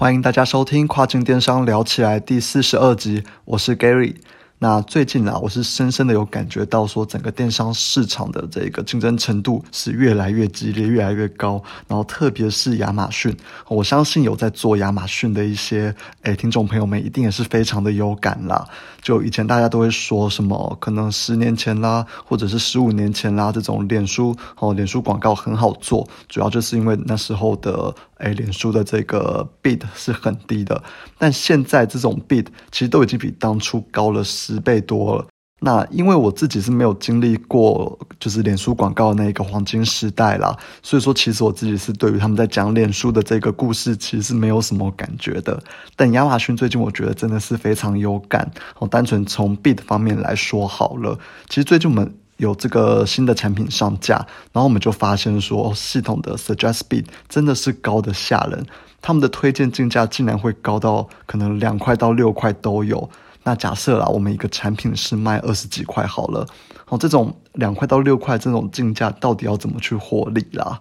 欢迎大家收听跨境电商聊起来第四十二集，我是 Gary。那最近啊，我是深深的有感觉到说，整个电商市场的这个竞争程度是越来越激烈，越来越高。然后特别是亚马逊，我相信有在做亚马逊的一些诶听众朋友们，一定也是非常的有感啦。就以前大家都会说什么，可能十年前啦，或者是十五年前啦，这种脸书哦，脸书广告很好做，主要就是因为那时候的诶，脸书的这个 bid 是很低的。但现在这种 bid 其实都已经比当初高了十倍多了。那因为我自己是没有经历过，就是脸书广告那一个黄金时代啦，所以说其实我自己是对于他们在讲脸书的这个故事，其实是没有什么感觉的。但亚马逊最近我觉得真的是非常有感。我，单纯从 bid 方面来说好了，其实最近我们有这个新的产品上架，然后我们就发现说，系统的 suggest bid 真的是高的吓人，他们的推荐竞价竟然会高到可能两块到六块都有。那假设啦，我们一个产品是卖二十几块好了，好，这种两块到六块这种进价到底要怎么去获利啦？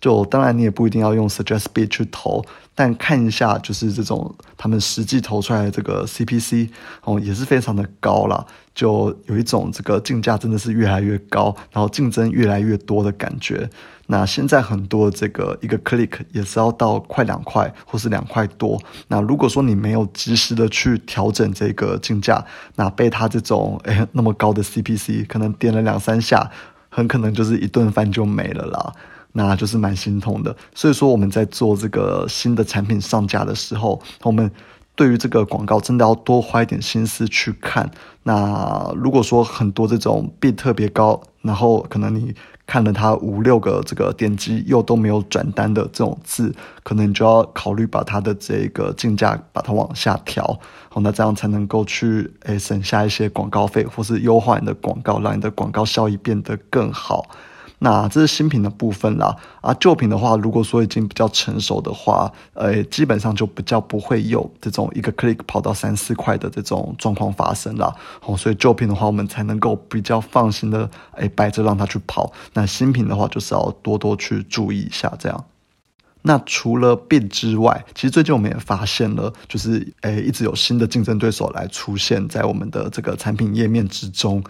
就当然你也不一定要用 suggest bid 去投，但看一下就是这种他们实际投出来的这个 CPC 哦，也是非常的高啦。就有一种这个竞价真的是越来越高，然后竞争越来越多的感觉。那现在很多这个一个 click 也是要到快两块或是两块多。那如果说你没有及时的去调整这个竞价，那被他这种诶那么高的 CPC 可能点了两三下，很可能就是一顿饭就没了啦。那就是蛮心痛的。所以说我们在做这个新的产品上架的时候，我们对于这个广告真的要多花一点心思去看。那如果说很多这种 B 特别高，然后可能你。看了它五六个这个点击又都没有转单的这种字，可能你就要考虑把它的这个竞价把它往下调，好，那这样才能够去诶省下一些广告费，或是优化你的广告，让你的广告效益变得更好。那这是新品的部分啦，啊，旧品的话，如果说已经比较成熟的话，呃，基本上就比较不会有这种一个 click 跑到三四块的这种状况发生了，哦，所以旧品的话，我们才能够比较放心的，哎，摆着让它去跑。那新品的话，就是要多多去注意一下这样。那除了 b 之外，其实最近我们也发现了，就是诶，一直有新的竞争对手来出现在我们的这个产品页面之中。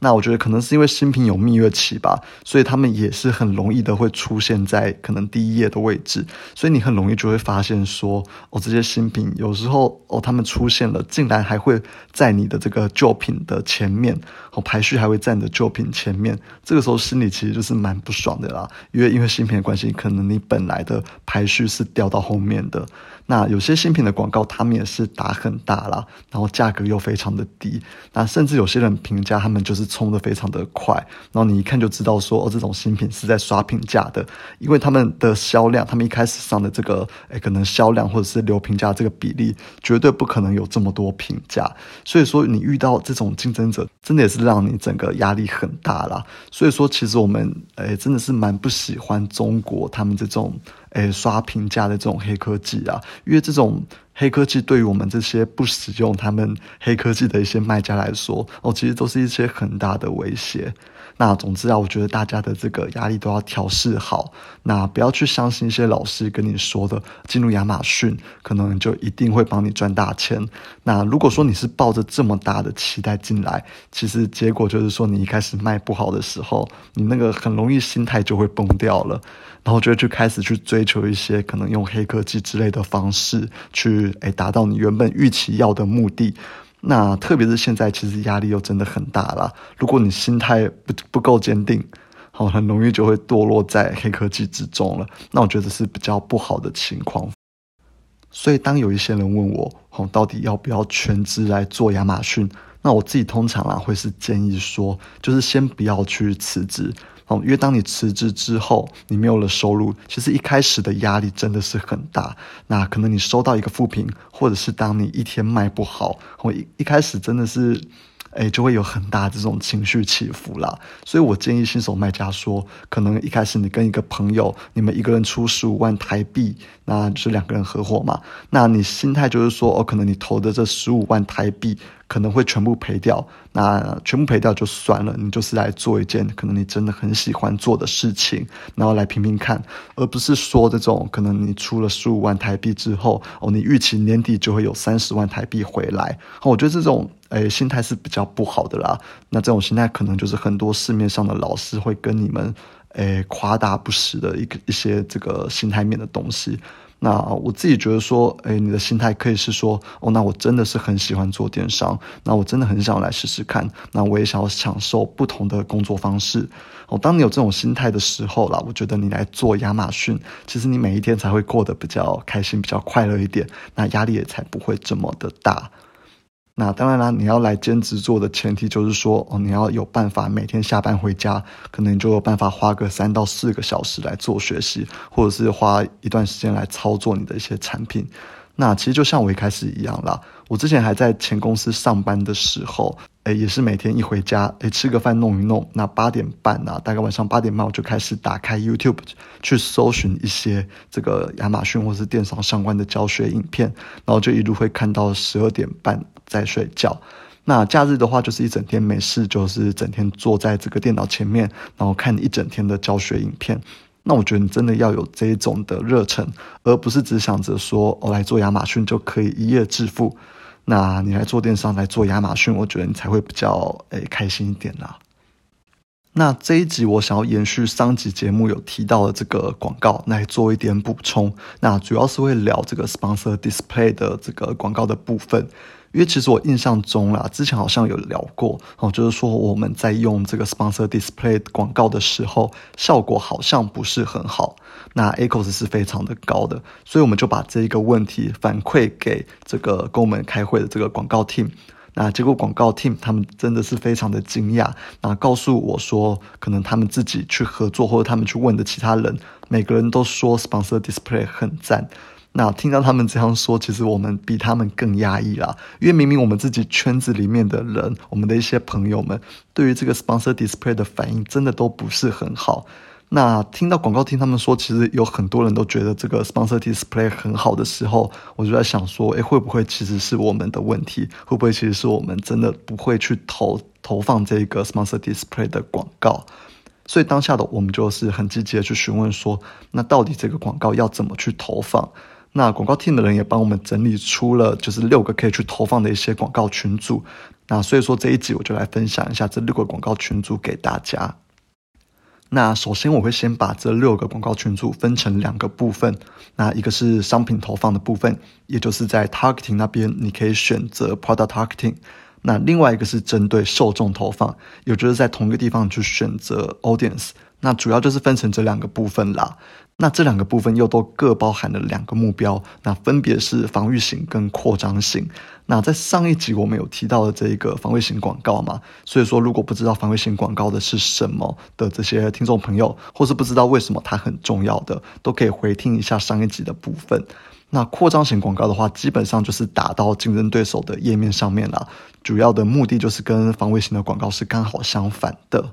那我觉得可能是因为新品有蜜月期吧，所以他们也是很容易的会出现在可能第一页的位置，所以你很容易就会发现说，哦，这些新品有时候哦，他们出现了，竟然还会在你的这个旧品的前面，哦，排序还会在你的旧品前面，这个时候心里其实就是蛮不爽的啦，因为因为新品的关系，可能你本来的排序是掉到后面的。那有些新品的广告，他们也是打很大啦，然后价格又非常的低，那甚至有些人评价他们就是冲的非常的快，然后你一看就知道说，哦，这种新品是在刷评价的，因为他们的销量，他们一开始上的这个，哎，可能销量或者是留评价这个比例，绝对不可能有这么多评价，所以说你遇到这种竞争者，真的也是让你整个压力很大啦。所以说其实我们，哎，真的是蛮不喜欢中国他们这种。诶，刷评价的这种黑科技啊，因为这种黑科技对于我们这些不使用他们黑科技的一些卖家来说，哦，其实都是一些很大的威胁。那总之啊，我觉得大家的这个压力都要调试好，那不要去相信一些老师跟你说的，进入亚马逊可能就一定会帮你赚大钱。那如果说你是抱着这么大的期待进来，其实结果就是说你一开始卖不好的时候，你那个很容易心态就会崩掉了。然后就会去开始去追求一些可能用黑科技之类的方式去诶达到你原本预期要的目的。那特别是现在其实压力又真的很大了。如果你心态不不够坚定，好，很容易就会堕落在黑科技之中了。那我觉得是比较不好的情况。所以当有一些人问我，好，到底要不要全职来做亚马逊？那我自己通常啊会是建议说，就是先不要去辞职。哦，因为当你辞职之后，你没有了收入，其实一开始的压力真的是很大。那可能你收到一个负评，或者是当你一天卖不好，我一一开始真的是，哎，就会有很大这种情绪起伏啦。所以我建议新手卖家说，可能一开始你跟一个朋友，你们一个人出十五万台币，那就是两个人合伙嘛。那你心态就是说，哦，可能你投的这十五万台币。可能会全部赔掉。那全部赔掉就算了，你就是来做一件可能你真的很喜欢做的事情，然后来拼拼看，而不是说这种可能你出了十五万台币之后，哦，你预期年底就会有三十万台币回来。我觉得这种诶心态是比较不好的啦。那这种心态可能就是很多市面上的老师会跟你们诶夸大不实的一个一些这个心态面的东西。那我自己觉得说，诶，你的心态可以是说，哦，那我真的是很喜欢做电商，那我真的很想来试试看，那我也想要享受不同的工作方式。哦，当你有这种心态的时候啦，我觉得你来做亚马逊，其实你每一天才会过得比较开心、比较快乐一点，那压力也才不会这么的大。那当然啦，你要来兼职做的前提就是说，哦，你要有办法每天下班回家，可能你就有办法花个三到四个小时来做学习，或者是花一段时间来操作你的一些产品。那其实就像我一开始一样啦，我之前还在前公司上班的时候，诶，也是每天一回家，诶，吃个饭弄一弄，那八点半啊，大概晚上八点半我就开始打开 YouTube 去搜寻一些这个亚马逊或是电商相关的教学影片，然后就一路会看到十二点半再睡觉。那假日的话，就是一整天没事，就是整天坐在这个电脑前面，然后看一整天的教学影片。那我觉得你真的要有这一种的热忱，而不是只想着说我来做亚马逊就可以一夜致富。那你来做电商，来做亚马逊，我觉得你才会比较诶开心一点啦。那这一集我想要延续上集节目有提到的这个广告来做一点补充。那主要是会聊这个 sponsor display 的这个广告的部分。因为其实我印象中啦，之前好像有聊过哦，就是说我们在用这个 sponsor display 广告的时候，效果好像不是很好。那 echoes 是非常的高的，所以我们就把这一个问题反馈给这个跟我们开会的这个广告 team。那结果广告 team 他们真的是非常的惊讶，那告诉我说，可能他们自己去合作或者他们去问的其他人，每个人都说 sponsor display 很赞。那听到他们这样说，其实我们比他们更压抑啦。因为明明我们自己圈子里面的人，我们的一些朋友们，对于这个 sponsor display 的反应真的都不是很好。那听到广告听他们说，其实有很多人都觉得这个 sponsor display 很好的时候，我就在想说，诶，会不会其实是我们的问题？会不会其实是我们真的不会去投投放这个 sponsor display 的广告？所以当下的我们就是很积极的去询问说，那到底这个广告要怎么去投放？那广告 team 的人也帮我们整理出了就是六个可以去投放的一些广告群组。那所以说这一集我就来分享一下这六个广告群组给大家。那首先我会先把这六个广告群组分成两个部分。那一个是商品投放的部分，也就是在 targeting 那边你可以选择 product targeting。那另外一个是针对受众投放，也就是在同一个地方去选择 audience。那主要就是分成这两个部分啦。那这两个部分又都各包含了两个目标，那分别是防御型跟扩张型。那在上一集我们有提到的这一个防卫型广告嘛，所以说如果不知道防卫型广告的是什么的这些听众朋友，或是不知道为什么它很重要的，都可以回听一下上一集的部分。那扩张型广告的话，基本上就是打到竞争对手的页面上面了，主要的目的就是跟防卫型的广告是刚好相反的。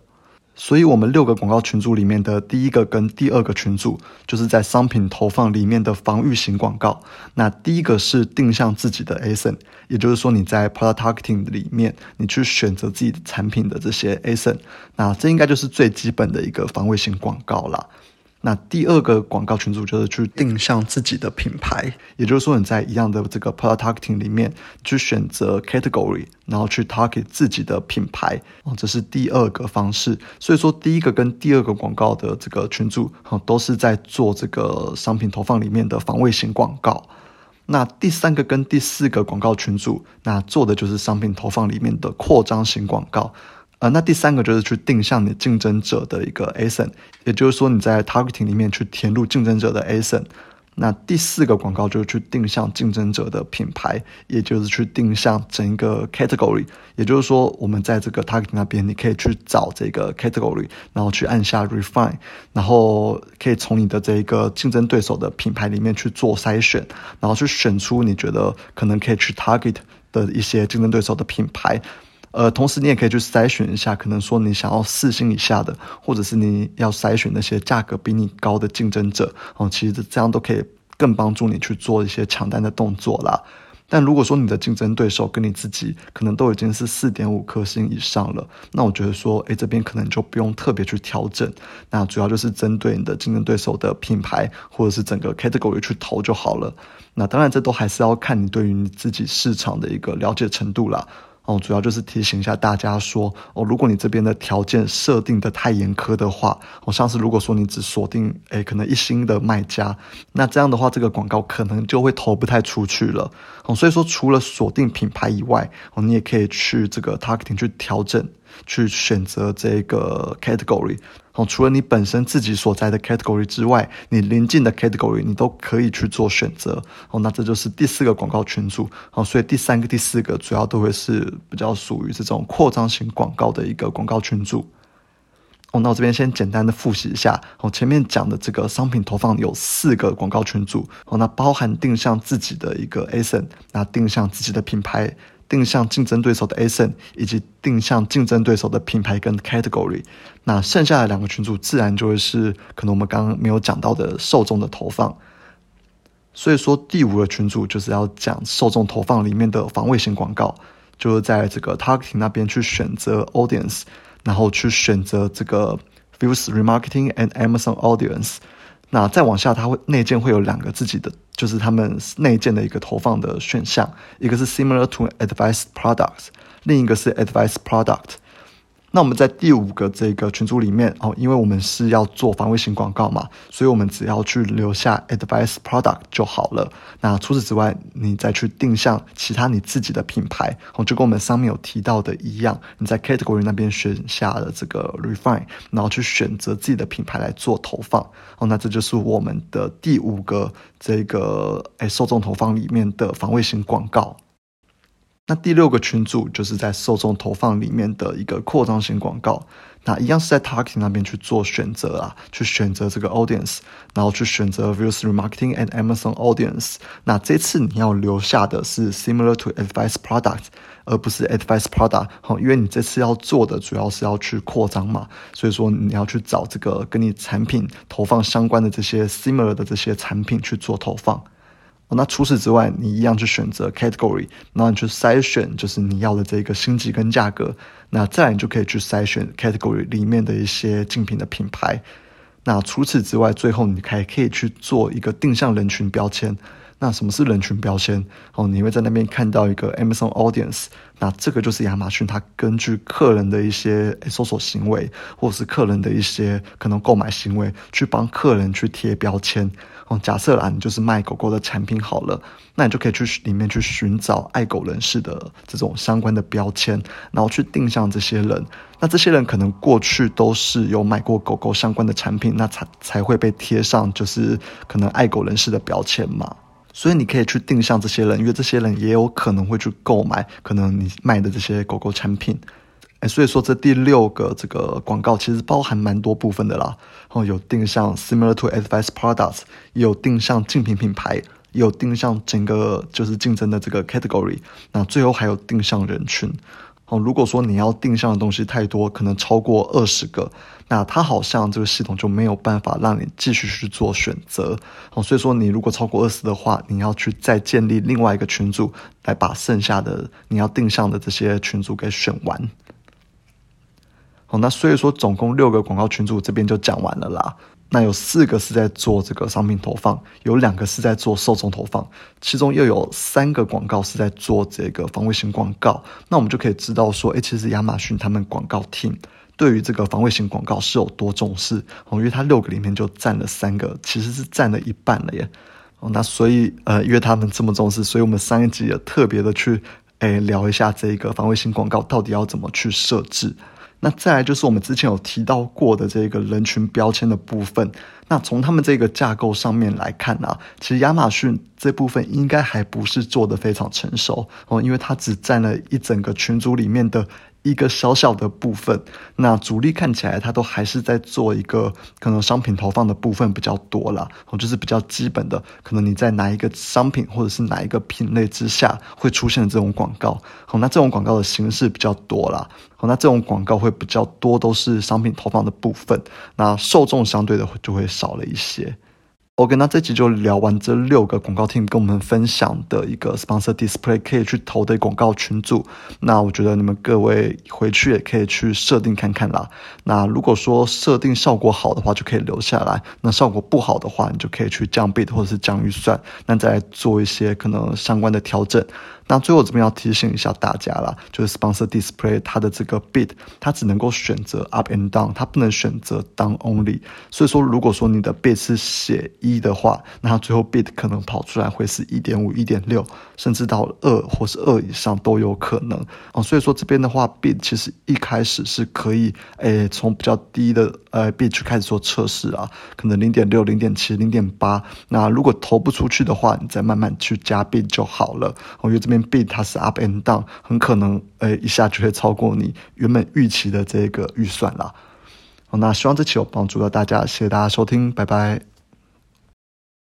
所以，我们六个广告群组里面的第一个跟第二个群组，就是在商品投放里面的防御型广告。那第一个是定向自己的 ASIN，也就是说你在 Product Targeting 里面，你去选择自己的产品的这些 ASIN，那这应该就是最基本的一个防卫型广告了。那第二个广告群组就是去定向自己的品牌，也就是说你在一样的这个 product targeting 里面去选择 category，然后去 target 自己的品牌哦，这是第二个方式。所以说第一个跟第二个广告的这个群组哈，都是在做这个商品投放里面的防卫型广告。那第三个跟第四个广告群组，那做的就是商品投放里面的扩张型广告。呃，那第三个就是去定向你竞争者的一个 ASIN，也就是说你在 targeting 里面去填入竞争者的 ASIN。那第四个广告就是去定向竞争者的品牌，也就是去定向整一个 category。也就是说，我们在这个 targeting 那边，你可以去找这个 category，然后去按下 refine，然后可以从你的这一个竞争对手的品牌里面去做筛选，然后去选出你觉得可能可以去 target 的一些竞争对手的品牌。呃，同时你也可以去筛选一下，可能说你想要四星以下的，或者是你要筛选那些价格比你高的竞争者哦，其实这样都可以更帮助你去做一些抢单的动作啦。但如果说你的竞争对手跟你自己可能都已经是四点五颗星以上了，那我觉得说，诶，这边可能就不用特别去调整。那主要就是针对你的竞争对手的品牌或者是整个 category 去投就好了。那当然，这都还是要看你对于你自己市场的一个了解程度啦。哦，主要就是提醒一下大家说，哦，如果你这边的条件设定的太严苛的话，哦，像是如果说你只锁定，诶，可能一星的卖家，那这样的话，这个广告可能就会投不太出去了。哦，所以说除了锁定品牌以外，哦，你也可以去这个 targeting 去调整。去选择这个 category 哦，除了你本身自己所在的 category 之外，你临近的 category 你都可以去做选择哦。那这就是第四个广告群组哦。所以第三个、第四个主要都会是比较属于这种扩张型广告的一个广告群组哦。那我这边先简单的复习一下哦，前面讲的这个商品投放有四个广告群组哦，那包含定向自己的一个 asin，那定向自己的品牌。定向竞争对手的 ASIN，以及定向竞争对手的品牌跟 category，那剩下的两个群组自然就会是可能我们刚刚没有讲到的受众的投放。所以说第五个群组就是要讲受众投放里面的防卫型广告，就是在这个 targeting 那边去选择 audience，然后去选择这个 views remarketing and Amazon audience。那再往下，它会内建会有两个自己的，就是他们内建的一个投放的选项，一个是 similar to advice products，另一个是 advice product。那我们在第五个这个群组里面哦，因为我们是要做防卫型广告嘛，所以我们只要去留下 advice product 就好了。那除此之外，你再去定向其他你自己的品牌哦，就跟我们上面有提到的一样，你在 category 那边选下了这个 refine，然后去选择自己的品牌来做投放哦，那这就是我们的第五个这个诶受众投放里面的防卫型广告。那第六个群组就是在受众投放里面的一个扩张型广告，那一样是在 targeting 那边去做选择啊，去选择这个 audience，然后去选择 views remarketing and Amazon audience。那这次你要留下的是 similar to advice product，而不是 advice product，好，因为你这次要做的主要是要去扩张嘛，所以说你要去找这个跟你产品投放相关的这些 similar 的这些产品去做投放。那除此之外，你一样去选择 category，然后你去筛选就是你要的这个星级跟价格，那再来你就可以去筛选 category 里面的一些竞品的品牌。那除此之外，最后你还可以去做一个定向人群标签。那什么是人群标签？哦，你会在那边看到一个 Amazon Audience，那这个就是亚马逊它根据客人的一些搜索行为，或者是客人的一些可能购买行为，去帮客人去贴标签。哦，假设啦，你就是卖狗狗的产品好了，那你就可以去里面去寻找爱狗人士的这种相关的标签，然后去定向这些人。那这些人可能过去都是有买过狗狗相关的产品，那才才会被贴上就是可能爱狗人士的标签嘛。所以你可以去定向这些人，因为这些人也有可能会去购买可能你卖的这些狗狗产品。哎，所以说这第六个这个广告其实包含蛮多部分的啦。哦，有定向 similar to advice products，也有定向竞品品牌，也有定向整个就是竞争的这个 category。那最后还有定向人群。哦，如果说你要定向的东西太多，可能超过二十个，那它好像这个系统就没有办法让你继续去做选择。哦，所以说你如果超过二十的话，你要去再建立另外一个群组，来把剩下的你要定向的这些群组给选完。好，那所以说总共六个广告群组这边就讲完了啦。那有四个是在做这个商品投放，有两个是在做受众投放，其中又有三个广告是在做这个防卫型广告。那我们就可以知道说，哎，其实亚马逊他们广告 team 对于这个防卫型广告是有多重视哦，因为它六个里面就占了三个，其实是占了一半了耶。哦，那所以呃，因为他们这么重视，所以我们上一集也特别的去哎聊一下这个防卫型广告到底要怎么去设置。那再来就是我们之前有提到过的这个人群标签的部分。那从他们这个架构上面来看啊，其实亚马逊这部分应该还不是做的非常成熟哦，因为它只占了一整个群组里面的。一个小小的部分，那主力看起来它都还是在做一个可能商品投放的部分比较多啦，哦，就是比较基本的，可能你在哪一个商品或者是哪一个品类之下会出现这种广告，好，那这种广告的形式比较多啦，好，那这种广告会比较多都是商品投放的部分，那受众相对的就会少了一些。OK，那这集就聊完这六个广告 team 跟我们分享的一个 sponsor display 可以去投的广告群组。那我觉得你们各位回去也可以去设定看看啦。那如果说设定效果好的话，就可以留下来；那效果不好的话，你就可以去降 bid 或者是降预算，那再做一些可能相关的调整。那最后这边要提醒一下大家啦，就是 sponsor display 它的这个 bid 它只能够选择 up and down，它不能选择 down only。所以说，如果说你的 bid 是写一的话，那它最后 bid 可能跑出来会是一点五、一点六，甚至到二或是二以上都有可能哦。所以说这边的话，bid 其实一开始是可以诶从比较低的呃 bid 去开始做测试啊，可能零点六、零点七、零点八。那如果投不出去的话，你再慢慢去加 bid 就好了。我觉得这边。Bid 它是 up and down，很可能诶一下就会超过你原本预期的这个预算啦。好，那希望这期有帮助到大家，谢谢大家收听，拜拜。